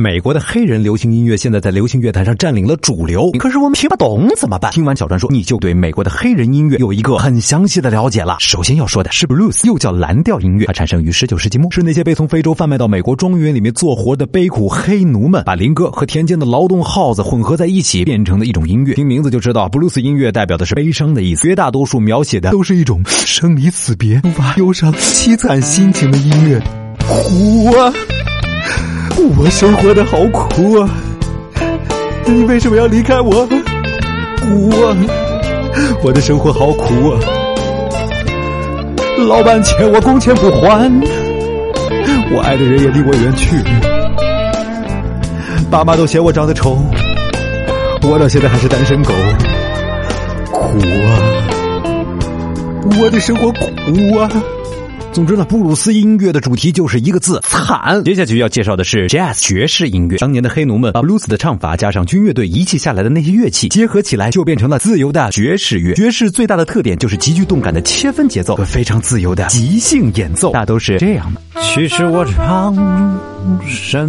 美国的黑人流行音乐现在在流行乐坛上占领了主流，可是我们听不懂怎么办？听完小传说，你就对美国的黑人音乐有一个很详细的了解了。首先要说的是 blues，又叫蓝调音乐，它产生于十九世纪末，是那些被从非洲贩卖到美国庄园里面做活的悲苦黑奴们，把林歌和田间的劳动号子混合在一起变成的一种音乐。听名字就知道，blues 音乐代表的是悲伤的意思，绝大多数描写的都是一种生离死别、无法忧伤、凄惨心情的音乐。苦啊！我生活的好苦啊！你为什么要离开我？苦啊！我的生活好苦啊！老板欠我工钱不还，我爱的人也离我远去，爸妈都嫌我长得丑，我到现在还是单身狗，苦啊！我的生活苦啊！总之呢，布鲁斯音乐的主题就是一个字——惨。接下去要介绍的是 jazz 爵士音乐。当年的黑奴们把布鲁斯的唱法加上军乐队遗弃下来的那些乐器结合起来，就变成了自由的爵士乐。爵士最大的特点就是极具动感的切分节奏和非常自由的即兴演奏，大都是这样的。其实我唱什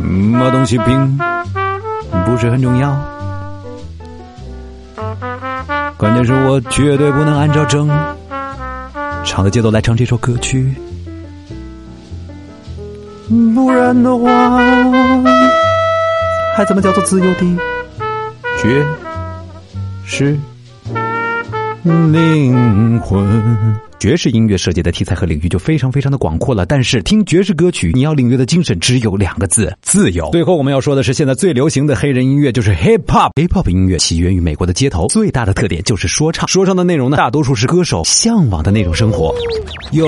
么东西并不是很重要，关键是我绝对不能按照正。唱的节奏来唱这首歌曲，不然的话，还怎么叫做自由的？爵士灵魂？爵士音乐涉及的题材和领域就非常非常的广阔了，但是听爵士歌曲，你要领略的精神只有两个字：自由。最后我们要说的是，现在最流行的黑人音乐就是 hip hop。hip hop 音乐起源于美国的街头，最大的特点就是说唱。说唱的内容呢，大多数是歌手向往的那种生活。哟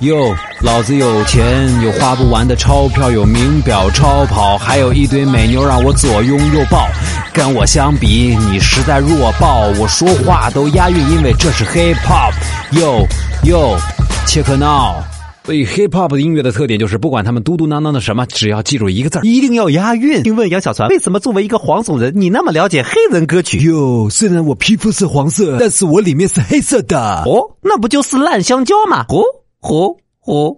哟，老子有钱，有花不完的钞票，有名表超跑，还有一堆美妞让我左拥右抱。跟我相比，你实在弱爆。我说话都押韵，因为这是 hip hop。哟。哟，切克闹！所以 hip hop 的音乐的特点就是，不管他们嘟嘟囔囔的什么，只要记住一个字一定要押韵。请问杨小川，为什么作为一个黄种人，你那么了解黑人歌曲？哟，虽然我皮肤是黄色，但是我里面是黑色的。哦，那不就是烂香蕉吗？哦哦哦。